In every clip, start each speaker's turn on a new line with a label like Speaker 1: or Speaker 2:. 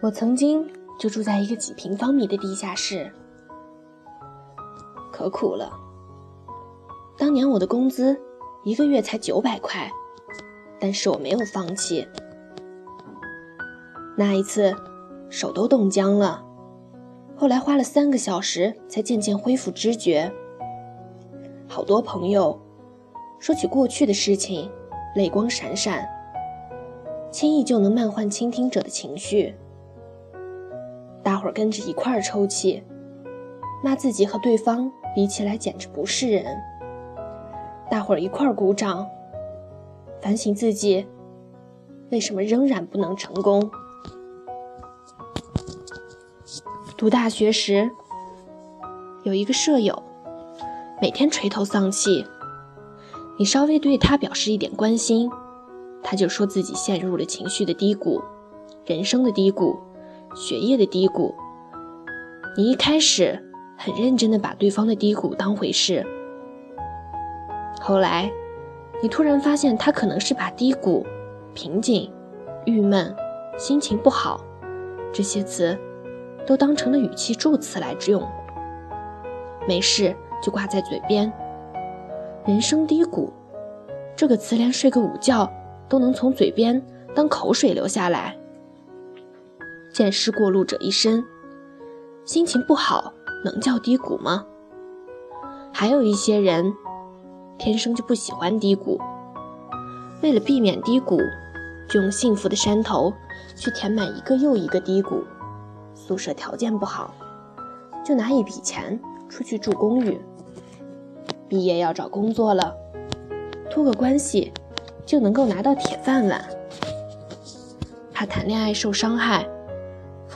Speaker 1: 我曾经就住在一个几平方米的地下室，可苦了。当年我的工资一个月才九百块，但是我没有放弃。那一次，手都冻僵了，后来花了三个小时才渐渐恢复知觉。好多朋友说起过去的事情，泪光闪闪，轻易就能漫换倾听者的情绪。大伙儿跟着一块儿抽泣，骂自己和对方比起来简直不是人。大伙儿一块儿鼓掌，反省自己为什么仍然不能成功。读大学时，有一个舍友，每天垂头丧气。你稍微对他表示一点关心，他就说自己陷入了情绪的低谷，人生的低谷。学业的低谷，你一开始很认真的把对方的低谷当回事，后来，你突然发现他可能是把低谷、瓶颈、郁闷、心情不好这些词都当成了语气助词来用，没事就挂在嘴边。人生低谷这个词连睡个午觉都能从嘴边当口水流下来。见识过路者一生，心情不好能叫低谷吗？还有一些人天生就不喜欢低谷，为了避免低谷，就用幸福的山头去填满一个又一个低谷。宿舍条件不好，就拿一笔钱出去住公寓。毕业要找工作了，托个关系就能够拿到铁饭碗。怕谈恋爱受伤害。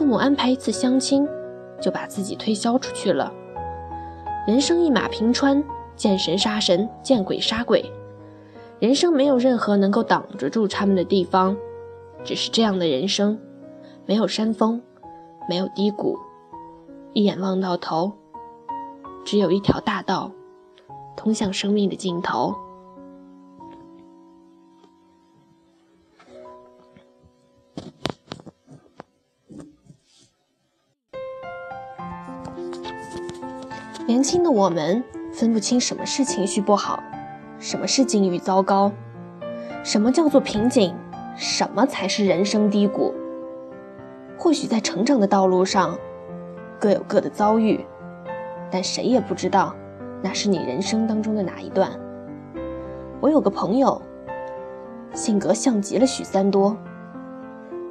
Speaker 1: 父母安排一次相亲，就把自己推销出去了。人生一马平川，见神杀神，见鬼杀鬼。人生没有任何能够挡着住他们的地方，只是这样的人生，没有山峰，没有低谷，一眼望到头，只有一条大道，通向生命的尽头。年轻的我们分不清什么是情绪不好，什么是境遇糟糕，什么叫做瓶颈，什么才是人生低谷。或许在成长的道路上，各有各的遭遇，但谁也不知道那是你人生当中的哪一段。我有个朋友，性格像极了许三多，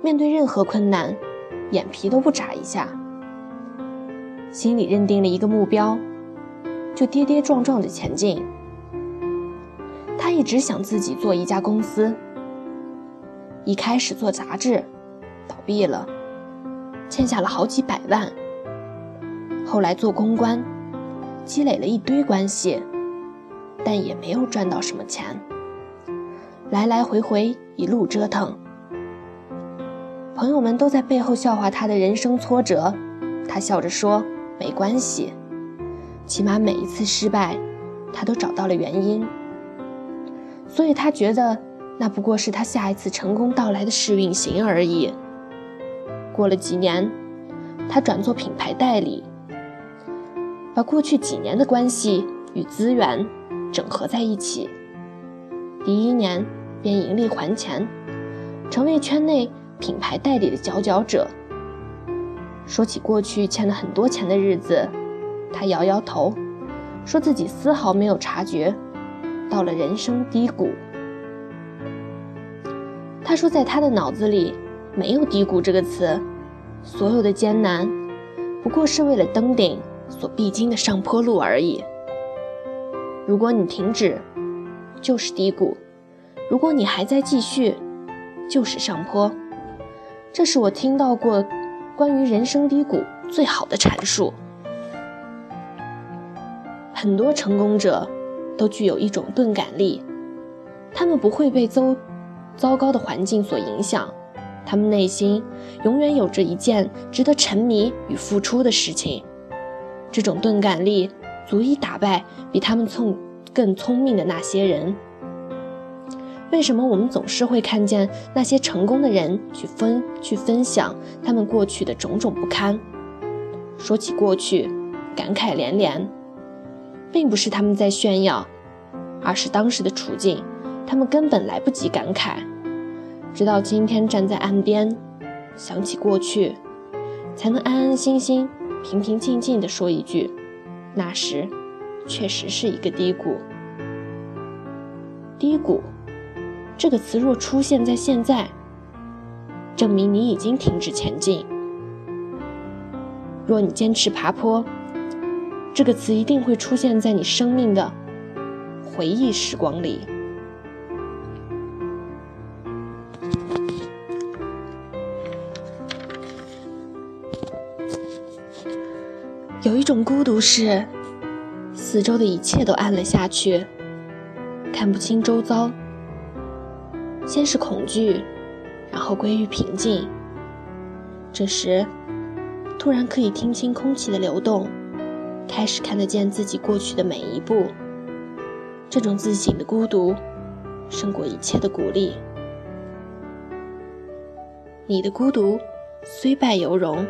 Speaker 1: 面对任何困难，眼皮都不眨一下，心里认定了一个目标。就跌跌撞撞的前进。他一直想自己做一家公司。一开始做杂志，倒闭了，欠下了好几百万。后来做公关，积累了一堆关系，但也没有赚到什么钱。来来回回一路折腾，朋友们都在背后笑话他的人生挫折，他笑着说：“没关系。”起码每一次失败，他都找到了原因，所以他觉得那不过是他下一次成功到来的试运行而已。过了几年，他转做品牌代理，把过去几年的关系与资源整合在一起。第一年便盈利还钱，成为圈内品牌代理的佼佼者。说起过去欠了很多钱的日子。他摇摇头，说自己丝毫没有察觉到了人生低谷。他说，在他的脑子里没有低谷这个词，所有的艰难不过是为了登顶所必经的上坡路而已。如果你停止，就是低谷；如果你还在继续，就是上坡。这是我听到过关于人生低谷最好的阐述。很多成功者都具有一种钝感力，他们不会被糟糟糕的环境所影响，他们内心永远有着一件值得沉迷与付出的事情。这种钝感力足以打败比他们聪更聪明的那些人。为什么我们总是会看见那些成功的人去分去分享他们过去的种种不堪？说起过去，感慨连连，并不是他们在炫耀，而是当时的处境，他们根本来不及感慨，直到今天站在岸边，想起过去，才能安安心心、平平静静地说一句：“那时，确实是一个低谷。”低谷。这个词若出现在现在，证明你已经停止前进。若你坚持爬坡，这个词一定会出现在你生命的回忆时光里。有一种孤独是，四周的一切都暗了下去，看不清周遭。先是恐惧，然后归于平静。这时，突然可以听清空气的流动，开始看得见自己过去的每一步。这种自省的孤独，胜过一切的鼓励。你的孤独虽败犹荣，